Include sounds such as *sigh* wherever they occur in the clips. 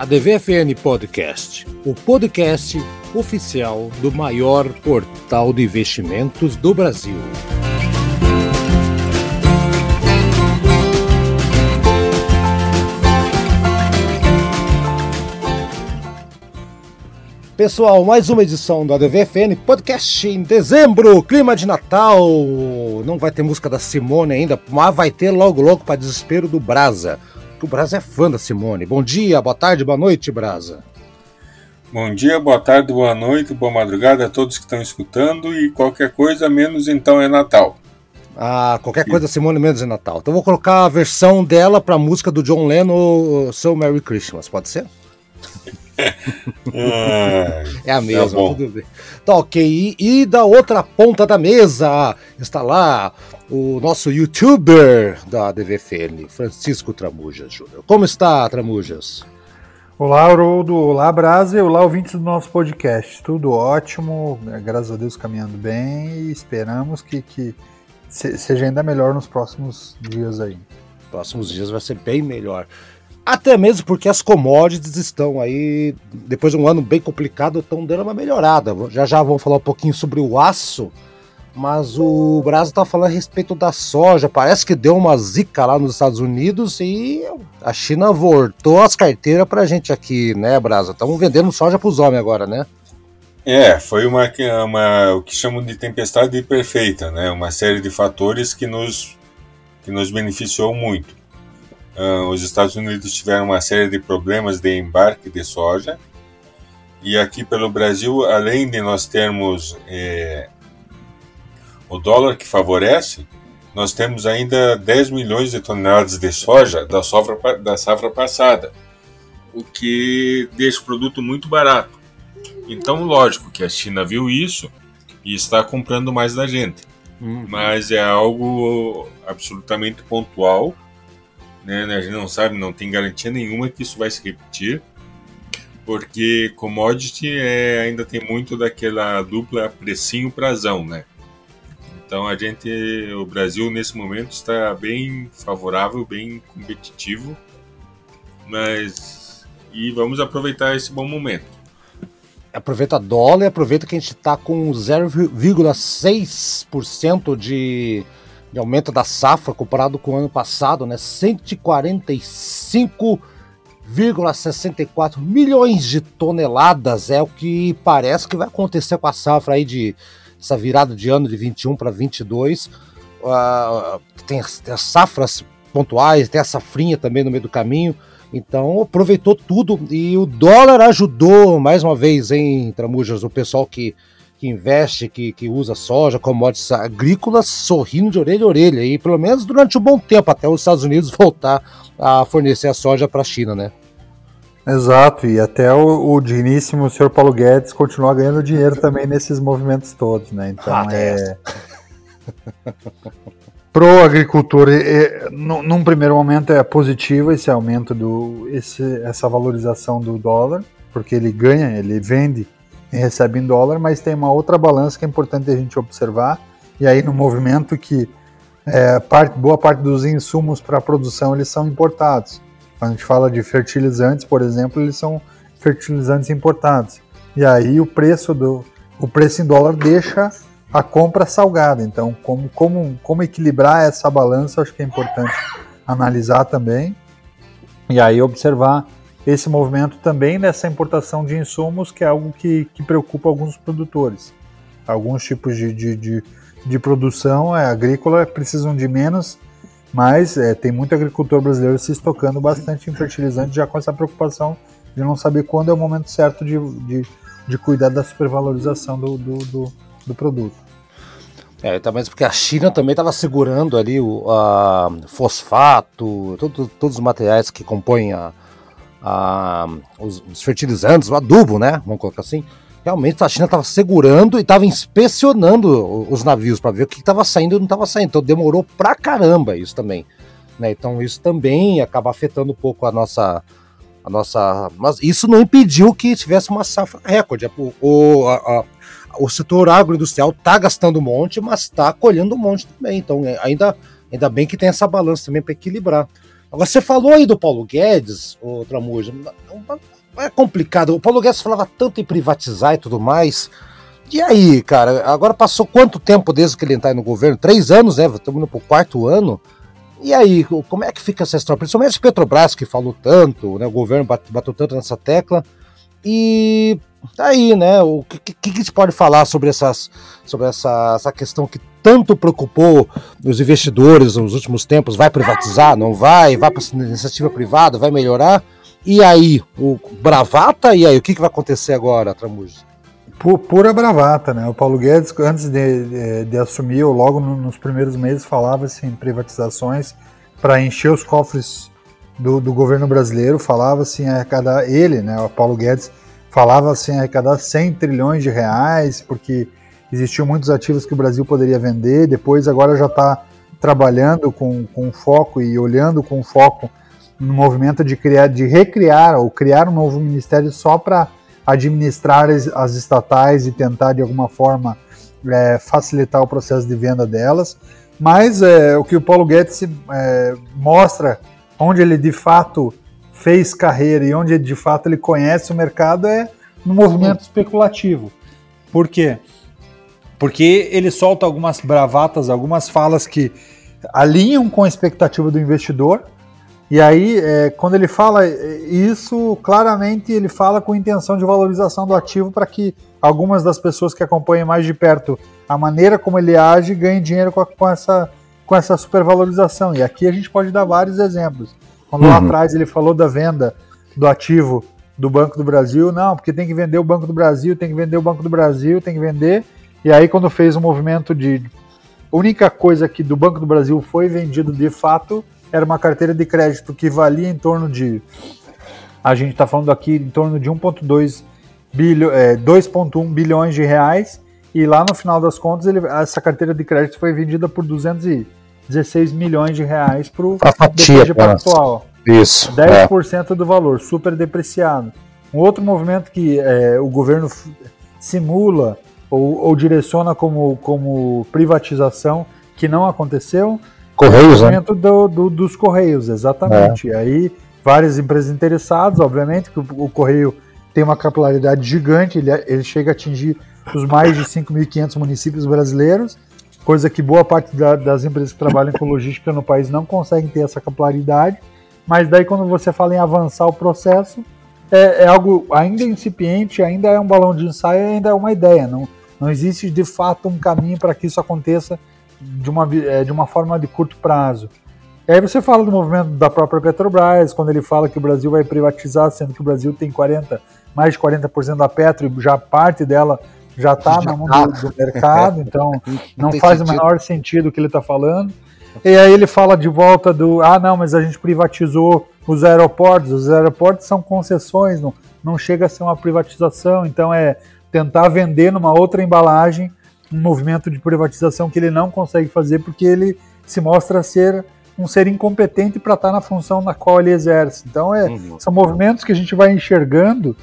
a DVFN Podcast, o podcast oficial do maior portal de investimentos do Brasil. Pessoal, mais uma edição da DVFN Podcast em dezembro, clima de Natal. Não vai ter música da Simone ainda, mas vai ter logo logo para desespero do Brasa. Que o Brasa é fã da Simone. Bom dia, boa tarde, boa noite, Brasa. Bom dia, boa tarde, boa noite, boa madrugada a todos que estão escutando e qualquer coisa menos então é Natal. Ah, qualquer coisa Simone menos é Natal. Então vou colocar a versão dela para a música do John Lennon, So Merry Christmas, pode ser? *laughs* é a mesma, tá tudo bem. Tá ok. E, e, da outra ponta da mesa está lá o nosso youtuber da DVFN, Francisco Tramujas Júnior. Como está, Tramujas? Olá, Haroldo. Olá, Brasa. Olá, ouvintes do nosso podcast. Tudo ótimo, né, graças a Deus caminhando bem e esperamos que, que seja ainda melhor nos próximos dias aí. Próximos dias vai ser bem melhor. Até mesmo porque as commodities estão aí, depois de um ano bem complicado, estão dando uma melhorada. Já já vamos falar um pouquinho sobre o aço, mas o Brasil está falando a respeito da soja. Parece que deu uma zica lá nos Estados Unidos e a China voltou as carteiras para a gente aqui, né, Brasa? Estamos vendendo soja para os homens agora, né? É, foi uma, uma o que chamam de tempestade perfeita, né? Uma série de fatores que nos que nos beneficiou muito. Uh, os Estados Unidos tiveram uma série de problemas de embarque de soja. E aqui pelo Brasil, além de nós termos é, o dólar que favorece, nós temos ainda 10 milhões de toneladas de soja da safra, da safra passada, o que deixa o produto muito barato. Então, lógico que a China viu isso e está comprando mais da gente. Uhum. Mas é algo absolutamente pontual né? A gente não sabe, não tem garantia nenhuma que isso vai se repetir, porque commodity é, ainda tem muito daquela dupla precinho prazão, né? Então a gente, o Brasil nesse momento está bem favorável, bem competitivo, mas e vamos aproveitar esse bom momento. Aproveita dólar e aproveita que a gente está com 0,6% de de aumento da safra comparado com o ano passado, né? 145,64 milhões de toneladas é o que parece que vai acontecer com a safra aí de essa virada de ano de 21 para 22. Uh, tem, tem as safras pontuais, tem a safrinha também no meio do caminho. Então aproveitou tudo e o dólar ajudou mais uma vez, hein, Tramujas, o pessoal que que investe, que, que usa soja, commodities agrícolas, sorrindo de orelha a orelha, e pelo menos durante um bom tempo, até os Estados Unidos *laughs* voltar a fornecer a soja para a China, né? Exato, e até o, o digníssimo senhor Paulo Guedes continuar ganhando dinheiro também nesses movimentos todos, né? Então ah, é. *laughs* Pro agricultor, é, num primeiro momento é positivo esse aumento do, esse, essa valorização do dólar, porque ele ganha, ele vende recebe em dólar, mas tem uma outra balança que é importante a gente observar. E aí no movimento que é, parte, boa parte dos insumos para a produção eles são importados. Quando a gente fala de fertilizantes, por exemplo, eles são fertilizantes importados. E aí o preço do o preço em dólar deixa a compra salgada. Então, como, como, como equilibrar essa balança, acho que é importante analisar também. E aí observar esse movimento também nessa importação de insumos, que é algo que, que preocupa alguns produtores. Alguns tipos de, de, de, de produção é, agrícola precisam de menos, mas é, tem muito agricultor brasileiro se estocando bastante em fertilizante, já com essa preocupação de não saber quando é o momento certo de, de, de cuidar da supervalorização do, do, do, do produto. É, também porque a China também estava segurando ali o a, fosfato, todo, todos os materiais que compõem a, a, os, os, fertilizantes, o adubo, né? Vamos colocar assim. Realmente a China estava segurando e estava inspecionando os navios para ver o que estava saindo e não estava saindo. Então demorou pra caramba isso também. Né? Então isso também acaba afetando um pouco a nossa. A nossa mas isso não impediu que tivesse uma safra recorde. O, o, a, a, o setor agroindustrial está gastando um monte, mas está colhendo um monte também. Então é, ainda, ainda bem que tem essa balança também para equilibrar. Agora, você falou aí do Paulo Guedes, o Tramujo, é complicado. O Paulo Guedes falava tanto em privatizar e tudo mais. E aí, cara, agora passou quanto tempo desde que ele entrar no governo? Três anos, né? Estamos indo pro quarto ano. E aí, como é que fica essa história? Principalmente Petrobras, que falou tanto, né? O governo bateu tanto nessa tecla. E tá aí, né? O que, que, que se pode falar sobre, essas, sobre essa, essa questão que tanto preocupou os investidores nos últimos tempos? Vai privatizar? Não vai? Vai para iniciativa privada? Vai melhorar? E aí, o bravata? E aí, o que, que vai acontecer agora, Tramujo? Pura bravata, né? O Paulo Guedes, antes de, de, de assumir, ou logo no, nos primeiros meses, falava-se em privatizações para encher os cofres do, do governo brasileiro, falava-se em arrecadar, ele, né, o Paulo Guedes, falava-se em arrecadar 100 trilhões de reais, porque existiam muitos ativos que o Brasil poderia vender, depois agora já está trabalhando com, com foco e olhando com foco no movimento de criar, de recriar ou criar um novo ministério só para administrar as, as, estatais e tentar de alguma forma é, facilitar o processo de venda delas. Mas é, o que o Paulo Guedes é, mostra, onde ele de fato fez carreira e onde de fato ele conhece o mercado é no movimento especulativo. Por quê? Porque ele solta algumas bravatas, algumas falas que alinham com a expectativa do investidor, e aí, é, quando ele fala isso, claramente ele fala com intenção de valorização do ativo para que algumas das pessoas que acompanhem mais de perto a maneira como ele age ganhem dinheiro com, a, com essa, com essa supervalorização. E aqui a gente pode dar vários exemplos. Quando uhum. lá atrás ele falou da venda do ativo do Banco do Brasil, não, porque tem que vender o Banco do Brasil, tem que vender o Banco do Brasil, tem que vender. E aí, quando fez um movimento de. A única coisa que do Banco do Brasil foi vendido de fato era uma carteira de crédito que valia em torno de. A gente está falando aqui em torno de 1,2 bilhão, é, 2,1 bilhões de reais. E lá no final das contas, ele, essa carteira de crédito foi vendida por 216 milhões de reais para o BTG Pactual. Isso. 10% é. do valor, super depreciado. Um outro movimento que é, o governo simula ou, ou, direciona como, como privatização, que não aconteceu, Correios, né? Do, do, dos Correios, exatamente. É. Aí várias empresas interessadas, obviamente, que o, o, Correio tem uma capilaridade gigante, ele, ele chega a atingir os mais de 5.500 municípios brasileiros, coisa que boa parte da, das empresas que trabalham com logística no país não conseguem ter essa capilaridade. Mas daí quando você fala em avançar o processo, é, é algo ainda incipiente, ainda é um balão de ensaio, ainda é uma ideia. Não, não existe de fato um caminho para que isso aconteça de uma, é, de uma forma de curto prazo. E aí você fala do movimento da própria Petrobras, quando ele fala que o Brasil vai privatizar, sendo que o Brasil tem 40, mais de 40% da Petro e já parte dela já está na mão do, tá. do, mercado, *laughs* então não, não faz sentido. o menor sentido o que ele está falando. E aí ele fala de volta do, ah não, mas a gente privatizou os aeroportos, os aeroportos são concessões, não, não chega a ser uma privatização, então é tentar vender numa outra embalagem um movimento de privatização que ele não consegue fazer porque ele se mostra ser um ser incompetente para estar na função na qual ele exerce. Então é, uhum. são movimentos que a gente vai enxergando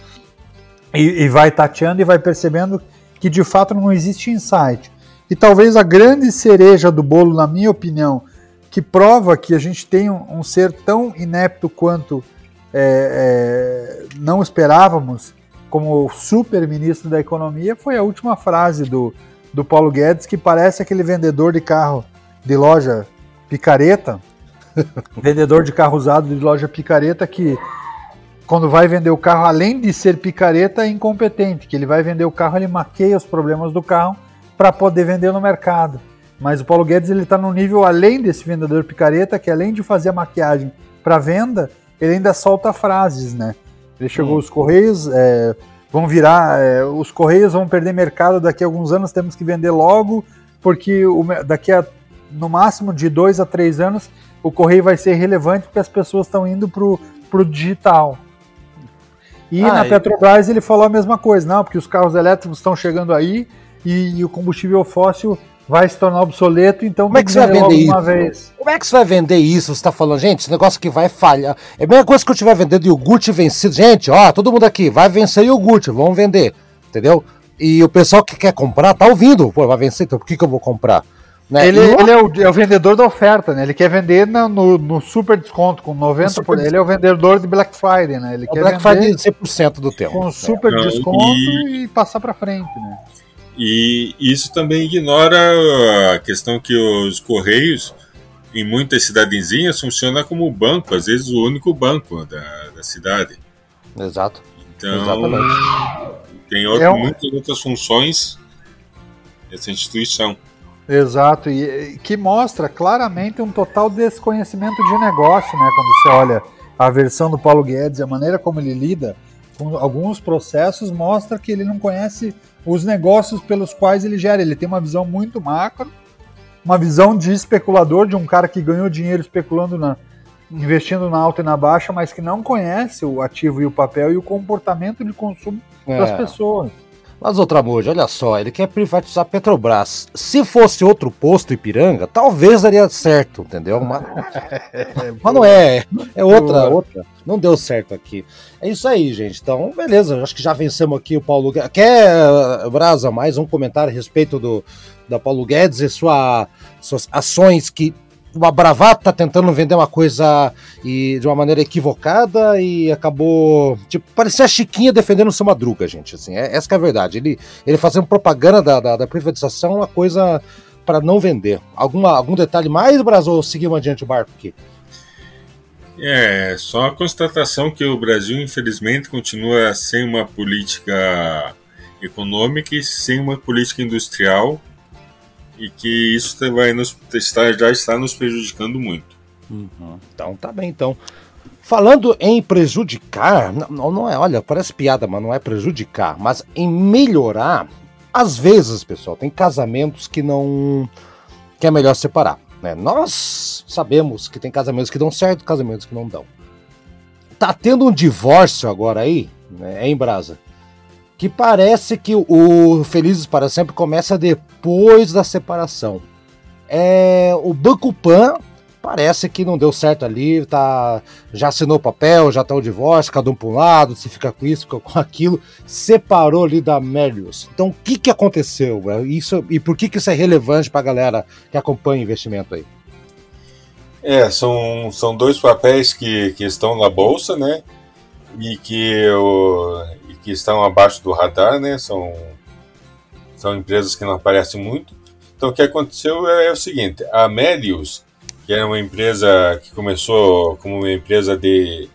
e, e, vai tateando e vai percebendo que de fato não existe insight. E talvez a grande cereja do bolo, na minha opinião, que prova que a gente tem um, um ser tão inepto quanto é, é, não esperávamos como super ministro da economia foi a última frase do, do Paulo Guedes, que parece aquele vendedor de carro de loja picareta, *laughs* vendedor de carro usado de loja picareta que quando vai vender o carro, além de ser picareta, é incompetente, que ele vai vender o carro, ele maqueia os problemas do carro para poder vender no mercado. Mas o Paulo Guedes ele está no nível além desse vendedor picareta, que além de fazer a maquiagem para venda, ele ainda solta frases, né? Ele chegou hum. os correios, é, vão virar, é, os Correios vão perder mercado daqui a alguns anos, temos que vender logo, porque o, daqui a no máximo de dois a três anos o Correio vai ser relevante porque as pessoas estão indo para o digital. E ah, na Petrobras ele falou a mesma coisa, não, porque os carros elétricos estão chegando aí e, e o combustível fóssil vai se tornar obsoleto, então como é que você vai vender isso? Vez. Como é que você vai vender isso? Você está falando, gente, esse negócio que vai falhar. É a mesma coisa que eu estiver vendendo iogurte vencido. Gente, ó, todo mundo aqui, vai vencer iogurte, vamos vender, entendeu? E o pessoal que quer comprar tá ouvindo, pô, vai vencer, então por que, que eu vou comprar? Né? Ele, ele é, o, é, o, vendedor da oferta, né? Ele quer vender no, no, no super desconto, com 90%. Super... Ele é o vendedor de Black Friday, né? Ele o quer Black Friday 100% do tempo. Com super é. desconto e... e passar para frente, né? E isso também ignora a questão que os Correios, em muitas cidadezinhas, funcionam como banco, às vezes o único banco da, da cidade. Exato. Então, Exatamente. tem outro, é um... muitas outras funções essa instituição. Exato, e que mostra claramente um total desconhecimento de negócio, né? Quando você olha a versão do Paulo Guedes, a maneira como ele lida com alguns processos, mostra que ele não conhece os negócios pelos quais ele gera. Ele tem uma visão muito macro, uma visão de especulador, de um cara que ganhou dinheiro especulando na, investindo na alta e na baixa, mas que não conhece o ativo e o papel e o comportamento de consumo é. das pessoas. Mas outra moja, olha só, ele quer privatizar a Petrobras. Se fosse outro posto Ipiranga, talvez daria certo, entendeu? Mas, *laughs* mas não é, é outra, outra. Não deu certo aqui. É isso aí, gente. Então, beleza, acho que já vencemos aqui o Paulo Guedes. Quer, Brasa, mais um comentário a respeito do da Paulo Guedes e sua, suas ações que uma bravata tentando vender uma coisa e de uma maneira equivocada e acabou. Tipo, parecia a Chiquinha defendendo o seu Madruga, gente. Assim, é, essa é a verdade. Ele, ele fazendo propaganda da, da, da privatização uma coisa para não vender. Alguma, algum detalhe mais, Brasil, ou adiante o barco aqui? É, só a constatação que o Brasil, infelizmente, continua sem uma política econômica e sem uma política industrial e que isso vai nos está, já está nos prejudicando muito. Uhum. Então tá bem, então. Falando em prejudicar, não, não é, olha, parece piada, mas não é prejudicar, mas em melhorar, às vezes, pessoal, tem casamentos que não que é melhor separar. Né? Nós sabemos que tem casamentos que dão certo, casamentos que não dão. Tá tendo um divórcio agora aí, né, em Brasa, que parece que o Felizes para Sempre começa depois da separação. É, o Banco Pan parece que não deu certo ali, tá, já assinou o papel, já tá o divórcio, cada um para um lado, se fica com isso, fica com aquilo, separou ali da Melius. Então, o que que aconteceu? Isso, e por que que isso é relevante para a galera que acompanha o investimento aí? É, são, são dois papéis que, que estão na bolsa, né? E que o, que estão abaixo do radar, né? São, são empresas que não aparecem muito. Então, o que aconteceu é, é o seguinte: a Melius, que era uma empresa que começou como uma empresa de,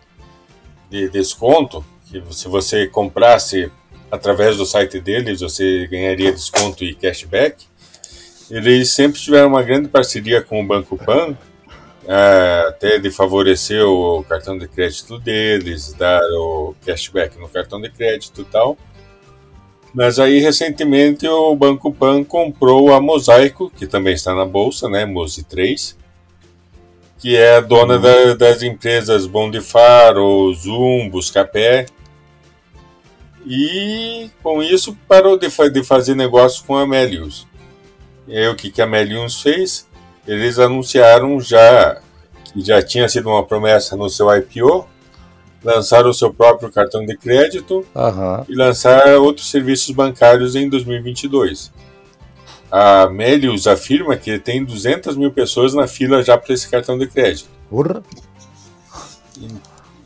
de desconto, que se você comprasse através do site deles, você ganharia desconto e cashback. Eles sempre tiveram uma grande parceria com o Banco Pan, é, até de favorecer o cartão de crédito deles, dar o cashback no cartão de crédito e tal. Mas aí recentemente o Banco Pan comprou a Mosaico, que também está na bolsa, né, Mosi 3, que é a dona uhum. da, das empresas Bondifaro, Zoom, Buscapé. E com isso parou de, de fazer negócio com a Melius. E aí o que, que a Melius fez? Eles anunciaram já que já tinha sido uma promessa no seu IPO, lançar o seu próprio cartão de crédito uhum. e lançar outros serviços bancários em 2022. A Melius afirma que tem 200 mil pessoas na fila já para esse cartão de crédito. Urra.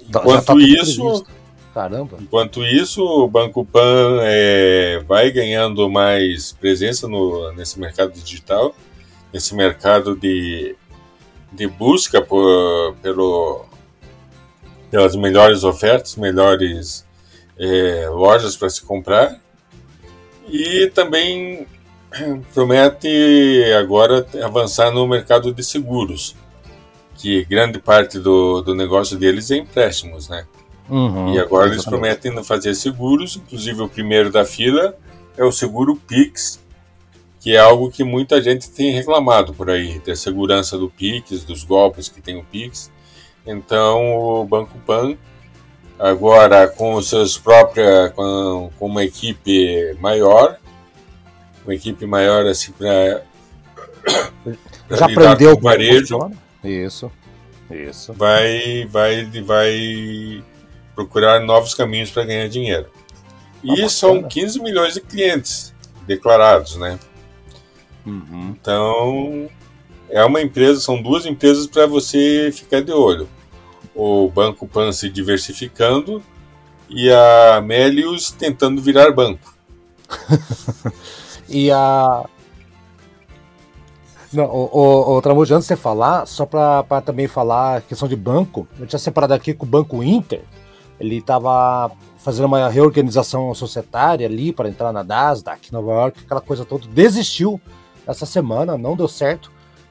Enquanto tá isso, Caramba. Enquanto isso, o Banco Pan é, vai ganhando mais presença no, nesse mercado digital esse mercado de, de busca por, pelo, pelas melhores ofertas, melhores é, lojas para se comprar. E também *clears throat* promete agora avançar no mercado de seguros, que grande parte do, do negócio deles é empréstimos, né? Uhum, e agora exatamente. eles prometem fazer seguros, inclusive o primeiro da fila é o seguro Pix, que é algo que muita gente tem reclamado por aí, da segurança do Pix, dos golpes que tem o Pix. Então, o Banco Pan, agora com seus próprios, com, com uma equipe maior, uma equipe maior assim para já aprendeu o varejo. Isso, isso. Vai, vai, vai procurar novos caminhos para ganhar dinheiro. E ah, são 15 milhões de clientes declarados, né? Uhum. Então, é uma empresa, são duas empresas para você ficar de olho. O Banco Pan se diversificando e a Melius tentando virar banco. *laughs* e a. Não, o, o, o Tramujo, antes de você falar, só para também falar a questão de banco, eu tinha separado aqui com o Banco Inter. Ele estava fazendo uma reorganização societária ali para entrar na Nasdaq, Nova York, aquela coisa toda. Desistiu essa semana, não deu certo.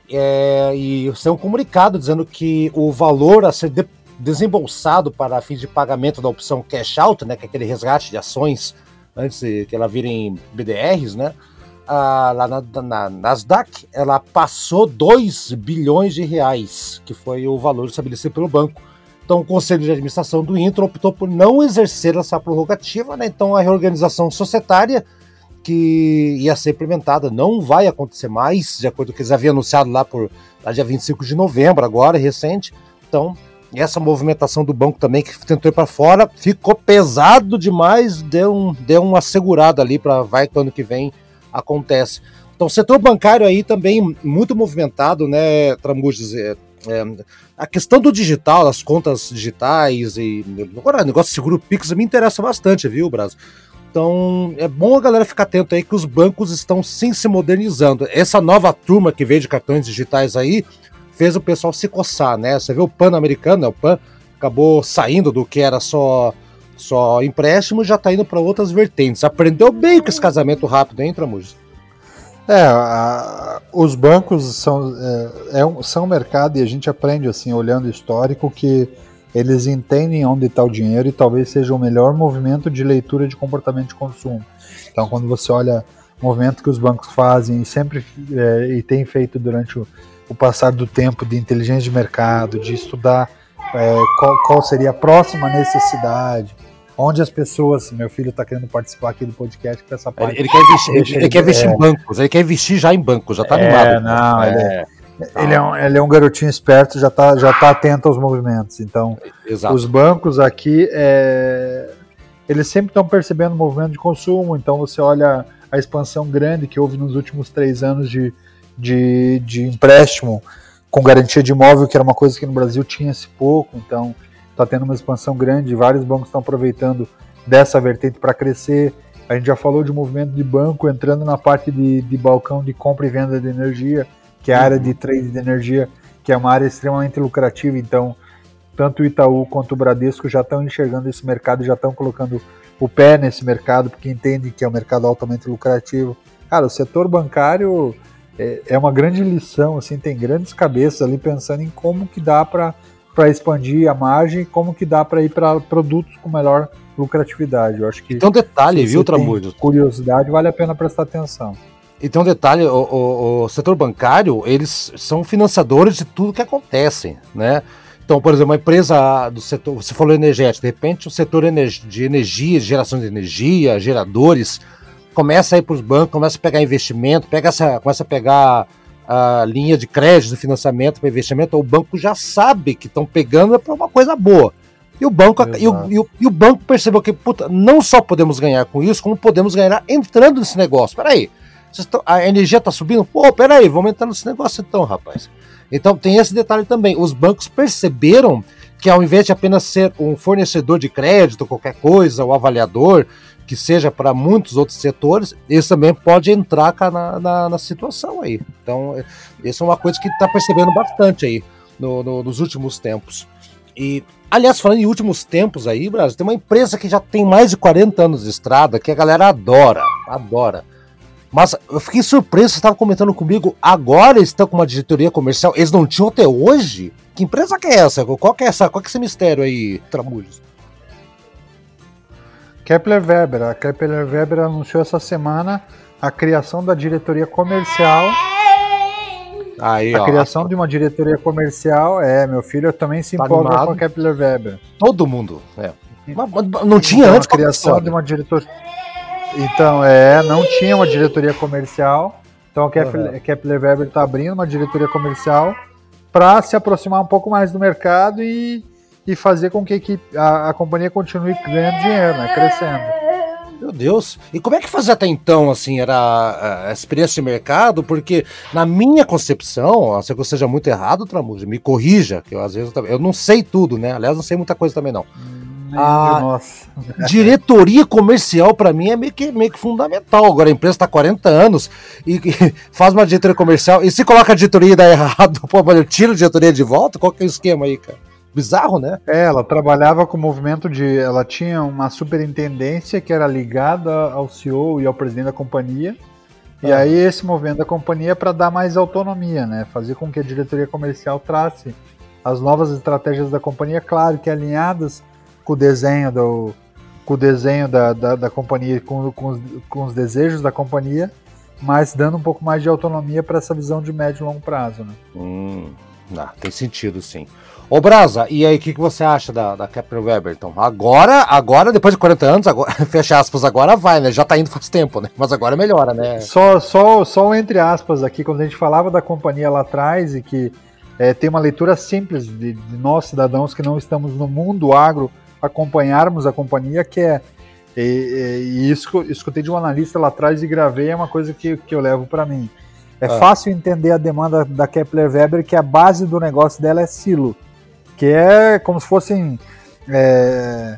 É, e saiu um comunicado dizendo que o valor a ser de, desembolsado para fins de pagamento da opção cash out, né, que é aquele resgate de ações antes que ela virem BDRs, né, a, lá na, na, Nasdaq, ela passou 2 bilhões de reais, que foi o valor estabelecido pelo banco. Então, o Conselho de Administração do Intro optou por não exercer essa prorrogativa, né? Então, a reorganização societária que ia ser implementada não vai acontecer mais, de acordo com o que eles haviam anunciado lá por lá dia 25 de novembro, agora, recente. Então, essa movimentação do banco também, que tentou ir para fora, ficou pesado demais, deu, um, deu uma segurada ali para vai que ano que vem acontece. Então, o setor bancário aí também muito movimentado, né, Tramujas? É, é, a questão do digital, as contas digitais e agora negócio de seguro Pix me interessa bastante, viu, Brasil? Então é bom a galera ficar atento aí que os bancos estão sim se modernizando. Essa nova turma que veio de cartões digitais aí fez o pessoal se coçar, né? Você vê o PAN americano, né? o PAN acabou saindo do que era só só empréstimo já está indo para outras vertentes. Aprendeu bem com esse casamento rápido, hein, Tramujas? É, a, os bancos são, é, é um, são mercado e a gente aprende assim, olhando o histórico, que eles entendem onde está o dinheiro e talvez seja o melhor movimento de leitura de comportamento de consumo. Então, quando você olha o movimento que os bancos fazem e sempre é, e tem feito durante o, o, passar do tempo de inteligência de mercado, de estudar é, qual, qual seria a próxima necessidade, onde as pessoas. Meu filho está querendo participar aqui do podcast com essa parte. Ele, ele quer investir, ele, ele quer investir é, em bancos, ele quer investir já em bancos, já está é, animado. Não, é. Ele, é, ele, é um, ele é um garotinho esperto, já está já tá atento aos movimentos. Então, Exato. os bancos aqui, é, eles sempre estão percebendo o movimento de consumo. Então, você olha a expansão grande que houve nos últimos três anos de, de, de empréstimo com garantia de imóvel, que era uma coisa que no Brasil tinha-se pouco. Então, está tendo uma expansão grande, vários bancos estão aproveitando dessa vertente para crescer. A gente já falou de movimento de banco entrando na parte de, de balcão de compra e venda de energia, que é a área de trade de energia, que é uma área extremamente lucrativa. Então, tanto o Itaú quanto o Bradesco já estão enxergando esse mercado, já estão colocando o pé nesse mercado, porque entendem que é um mercado altamente lucrativo. Cara, o setor bancário é, é uma grande lição, assim, tem grandes cabeças ali pensando em como que dá para para expandir a margem, como que dá para ir para produtos com melhor lucratividade. Eu acho que. Então, detalhe, viu, Tramujo? Curiosidade, vale a pena prestar atenção. Então, detalhe: o, o, o, setor bancário, eles são financiadores de tudo que acontece, né? Então, por exemplo, uma empresa do setor, você falou energético, de repente o setor de energia, geração de energia, geradores, começa a ir para os bancos, começa a pegar investimento, pega essa, começa a pegar a linha de crédito, de financiamento para investimento, o banco já sabe que estão pegando para uma coisa boa. E o banco, e o, e o, e, o, banco percebeu que puta, não só podemos ganhar com isso, como podemos ganhar entrando nesse negócio. Peraí, a energia está subindo? Pô, peraí, vamos entrar nesse negócio então, rapaz. Então tem esse detalhe também. Os bancos perceberam que ao invés de apenas ser um fornecedor de crédito, qualquer coisa, o avaliador, que seja para muitos outros setores, isso também pode entrar na, na, na situação aí. Então, isso é uma coisa que está percebendo bastante aí no, no, nos últimos tempos. E, aliás, falando em últimos tempos aí, Brasil, tem uma empresa que já tem mais de 40 anos de estrada que a galera adora, adora. Mas eu fiquei surpreso, você estava comentando comigo, agora eles estão com uma diretoria comercial, eles não tinham até hoje? Que empresa que é essa? Qual que é essa? Qual que é esse mistério aí, Tramulhos? Kepler Weber. A Kepler Weber anunciou essa semana a criação da diretoria comercial. Aí, a ó, criação de uma diretoria comercial. É, meu filho também se tá empolga animado. com a Kepler Weber. Todo mundo, é. Mas, mas não tinha então, antes a criação de uma diretoria. Então, é, não tinha uma diretoria comercial. Então a Kepler, uhum. Kepler Weber está abrindo uma diretoria comercial para se aproximar um pouco mais do mercado e e fazer com que a, a companhia continue ganhando dinheiro, né, crescendo. Meu Deus. E como é que fazia até então, assim, era a experiência de mercado? Porque na minha concepção, se eu seja muito errado, Tramuja, me corrija, que eu às vezes eu não sei tudo, né? Aliás, não sei muita coisa também não. A Nossa. *laughs* diretoria comercial para mim é meio que, meio que fundamental. Agora a empresa está 40 anos e, e, *laughs* faz uma diretoria comercial e se coloca a diretoria e dá errado, *laughs* pô, eu tiro a diretoria de volta? Qual que é o esquema aí, cara? Bizarro, né? É, ela trabalhava com o movimento de. Ela tinha uma superintendência que era ligada ao CEO e ao presidente da companhia. E ah. aí esse movimento da companhia é para dar mais autonomia, né? Fazer com que a diretoria comercial trace as novas estratégias da companhia, claro que alinhadas com o desenho do com o desenho da, da, da companhia, com, com os, com, os, desejos da companhia, mas dando um pouco mais de autonomia para essa visão de médio e longo prazo. Né? Hum, não, tem sentido, sim. Ô Brasa, e aí, o que, que você acha da, da Kepler Weber? Então, agora, agora, depois de 40 anos, agora, *laughs* fecha aspas, agora vai, né? Já tá indo faz tempo, né? Mas agora melhora, né? Só, só, só entre aspas aqui, quando a gente falava da companhia lá atrás e que é, tem uma leitura simples de, de nós, cidadãos que não estamos no mundo agro, acompanharmos a companhia, que é. E, e, isso escutei de um analista lá atrás e gravei, é uma coisa que, que eu levo para mim. É ah. fácil entender a demanda da Kepler Weber, que a base do negócio dela é silo, que é como se fossem é,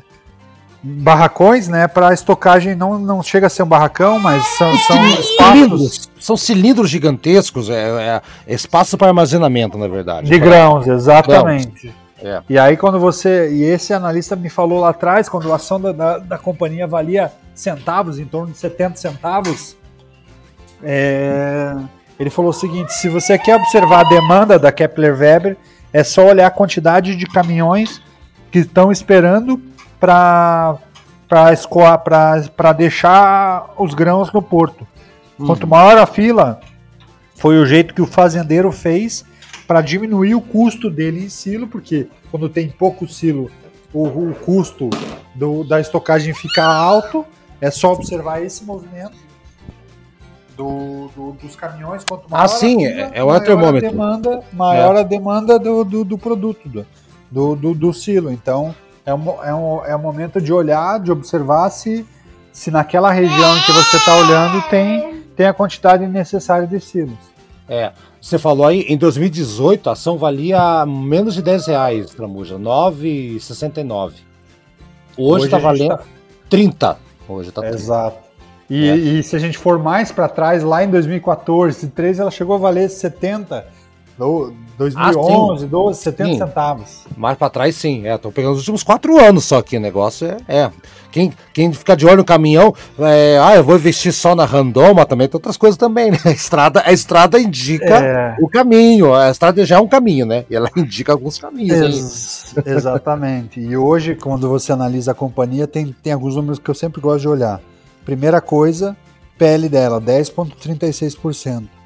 barracões, né? Para estocagem não, não chega a ser um barracão, mas são, são cilindros, são cilindros gigantescos, é, é, espaço para armazenamento, na verdade. De grãos, exatamente. Grãos. É. E aí quando você. E esse analista me falou lá atrás, quando a ação da, da, da companhia valia centavos, em torno de 70 centavos, é, ele falou o seguinte: se você quer observar a demanda da Kepler Weber, é só olhar a quantidade de caminhões que estão esperando para para deixar os grãos no porto. Quanto uhum. maior a fila, foi o jeito que o fazendeiro fez para diminuir o custo dele em silo, porque quando tem pouco silo, o, o custo do, da estocagem fica alto. É só observar esse movimento do, do, dos caminhões. Quanto maior ah, sim, fila, é, é o termômetro. Demanda, maior é. a demanda do, do, do produto, do, do, do, silo. Então, é um, é, um, é um momento de olhar, de observar se, se naquela região em que você está olhando tem, tem a quantidade necessária de silos. É, você falou aí, em 2018 a ação valia menos de 10 reais, Tramuja, 9,69. Hoje, está valendo tá... 30. Hoje tá 30. Exato. E, é. e, se a gente for mais para trás, lá em 2014, 2013, ela chegou a valer 70. 2011, ah, 12, 70 sim. centavos. Mais para trás, sim. É, tô pegando os últimos quatro anos só aqui. O negócio é. é. Quem, quem fica de olho no caminhão, é, ah, eu vou investir só na randoma também, tem outras coisas também, né? *laughs* A estrada, a estrada indica é. o caminho, a estrada já é um caminho, né? E ela *laughs* indica alguns caminhos. Ex exatamente. E hoje, quando você analisa a companhia, tem, tem alguns números que eu sempre gosto de olhar. Primeira coisa, PL dela, 10,36%.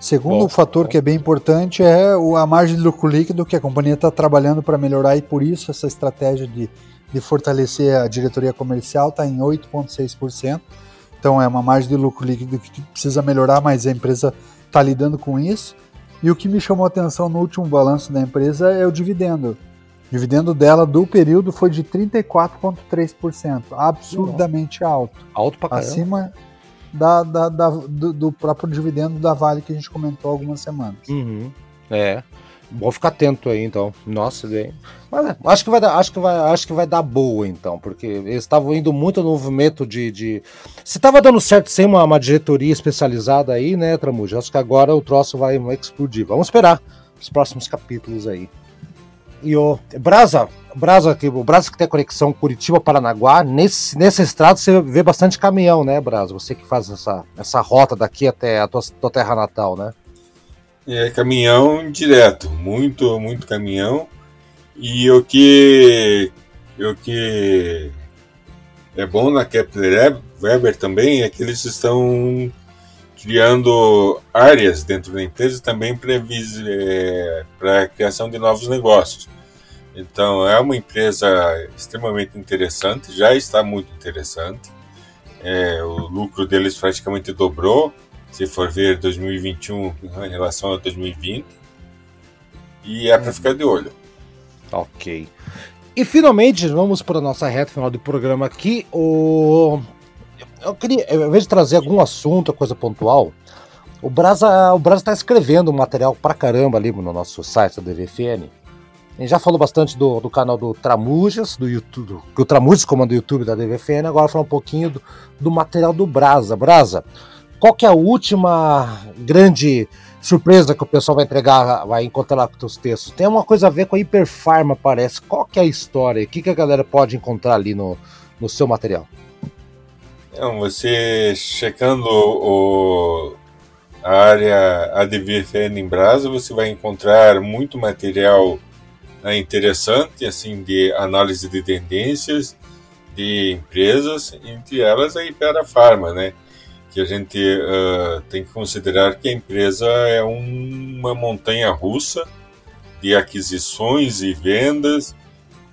Segundo bom, fator bom. que é bem importante é a margem de lucro líquido que a companhia está trabalhando para melhorar e por isso essa estratégia de, de fortalecer a diretoria comercial está em 8,6%. Então é uma margem de lucro líquido que precisa melhorar, mas a empresa está lidando com isso. E o que me chamou a atenção no último balanço da empresa é o dividendo. O dividendo dela do período foi de 34,3%, absurdamente alto. Alto para caramba. Acima da, da, da do, do, próprio dividendo da Vale que a gente comentou algumas semanas. Uhum. É. Bom ficar atento aí, então. Nossa, bem. Mas é, acho que vai dar, acho que vai, acho que vai dar boa, então, porque eles estavam indo muito no movimento de, de... se estava dando certo sem uma, uma, diretoria especializada aí, né, Tramuja? Acho que agora o troço vai, vai explodir. Vamos esperar os próximos capítulos aí. E o Brasa, Brasa, o Brasa que tem a conexão Curitiba-Paranaguá, nesse, nessa estrada você vê bastante caminhão, né, Brasa? Você que faz essa, essa rota daqui até a tua, tua terra natal, né? É caminhão direto, muito, muito caminhão. E o que, o que é bom na Kepler Weber também é que eles estão criando áreas dentro da empresa também para é, a criação de novos negócios. Então, é uma empresa extremamente interessante, já está muito interessante. É, o lucro deles praticamente dobrou, se for ver 2021 em relação a 2020. E é para ficar de olho. Ok. E finalmente, vamos para a nossa reta final do programa aqui. O eu queria, ao invés de trazer algum assunto, coisa pontual, o Brasa o Brasa está escrevendo material pra caramba ali no nosso site da DVFN. A gente já falou bastante do, do canal do Tramujas, do YouTube, que o Tramujas comanda o YouTube da DVFN, agora falar um pouquinho do, do material do Brasa. Brasa, qual que é a última grande surpresa que o pessoal vai entregar, vai encontrar lá com os textos? Tem uma coisa a ver com a Hiperfarma, parece. Qual que é a história? O que, que a galera pode encontrar ali no, no seu material? Então, você checando o, a área em Brasa, você vai encontrar muito material né, interessante, assim, de análise de tendências de empresas, entre elas a Ipera Pharma, né? Que a gente uh, tem que considerar que a empresa é um, uma montanha russa de aquisições e vendas,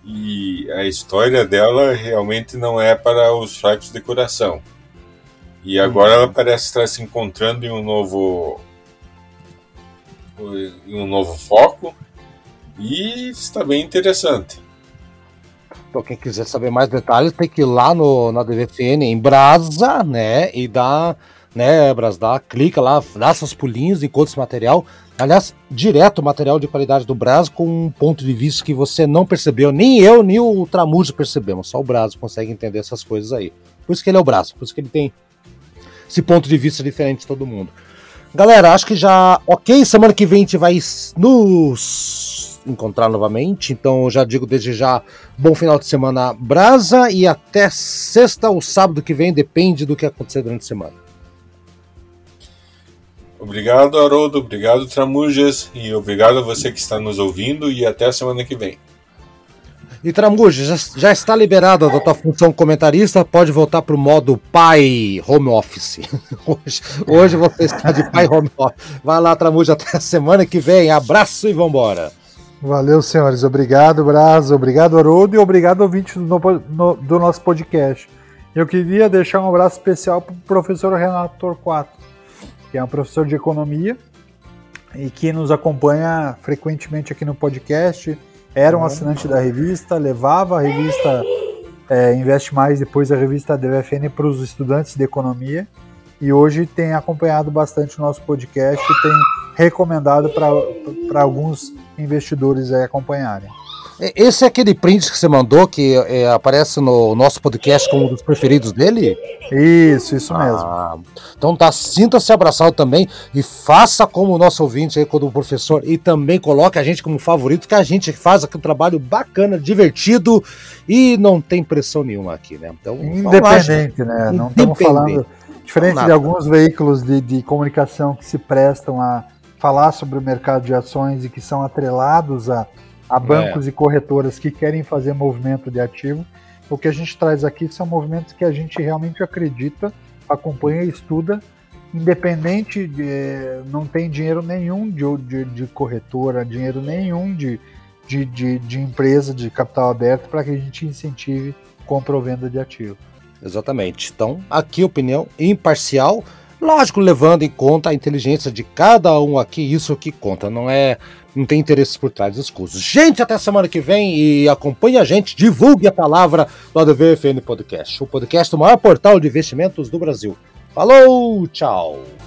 e a história dela realmente não é para os fracos de coração. E agora ela parece estar se encontrando em um novo em um novo foco e está bem interessante. Então, quem quiser saber mais detalhes, tem que ir lá no, na DVFN em Brasa, né? E dá, né, dá, clica lá, dá seus pulinhos, encontra esse material. Aliás, direto material de qualidade do Brasa com um ponto de vista que você não percebeu, nem eu, nem o Tramujo percebemos, só o Brasa consegue entender essas coisas aí. Por isso que ele é o Brasa, por isso que ele tem esse ponto de vista diferente de todo mundo. Galera, acho que já ok. Semana que vem a gente vai nos encontrar novamente. Então já digo desde já, bom final de semana brasa e até sexta ou sábado que vem, depende do que acontecer durante a semana. Obrigado, Haroldo. Obrigado, Tramujas. E obrigado a você que está nos ouvindo. E até a semana que vem. E Tramujo, já, já está liberada da tua função comentarista, pode voltar para o modo pai home office. *laughs* Hoje, hoje você está de pai home office. Vai lá, Tramujo, até a semana que vem. Abraço e vambora. Valeu, senhores. Obrigado, Braz. Obrigado, Haroldo. E obrigado, ouvinte do, no, do nosso podcast. Eu queria deixar um abraço especial para o professor Renato Torquato, que é um professor de economia e que nos acompanha frequentemente aqui no podcast. Era um assinante da revista, levava a revista é, Investe Mais, depois a revista DVFN para os estudantes de economia. E hoje tem acompanhado bastante o nosso podcast e tem recomendado para alguns investidores acompanharem. Esse é aquele print que você mandou que é, aparece no nosso podcast como um dos preferidos dele? Isso, isso ah, mesmo. Então tá, sinta-se abraçado também e faça como o nosso ouvinte aí, quando o professor, e também coloque a gente como favorito, que a gente faz aqui um trabalho bacana, divertido e não tem pressão nenhuma aqui, né? Então, Independente, né? Não estamos falando. Diferente de alguns veículos de, de comunicação que se prestam a falar sobre o mercado de ações e que são atrelados a a bancos é. e corretoras que querem fazer movimento de ativo. O que a gente traz aqui são movimentos que a gente realmente acredita, acompanha e estuda, independente de. não tem dinheiro nenhum de, de, de corretora, dinheiro nenhum de, de, de, de empresa de capital aberto para que a gente incentive compra ou venda de ativo. Exatamente. Então, aqui opinião imparcial, lógico, levando em conta a inteligência de cada um aqui, isso que conta, não é não tem interesses por trás dos cursos. Gente, até semana que vem e acompanhe a gente, divulgue a palavra do ADVFN Podcast, o podcast do maior portal de investimentos do Brasil. Falou, tchau!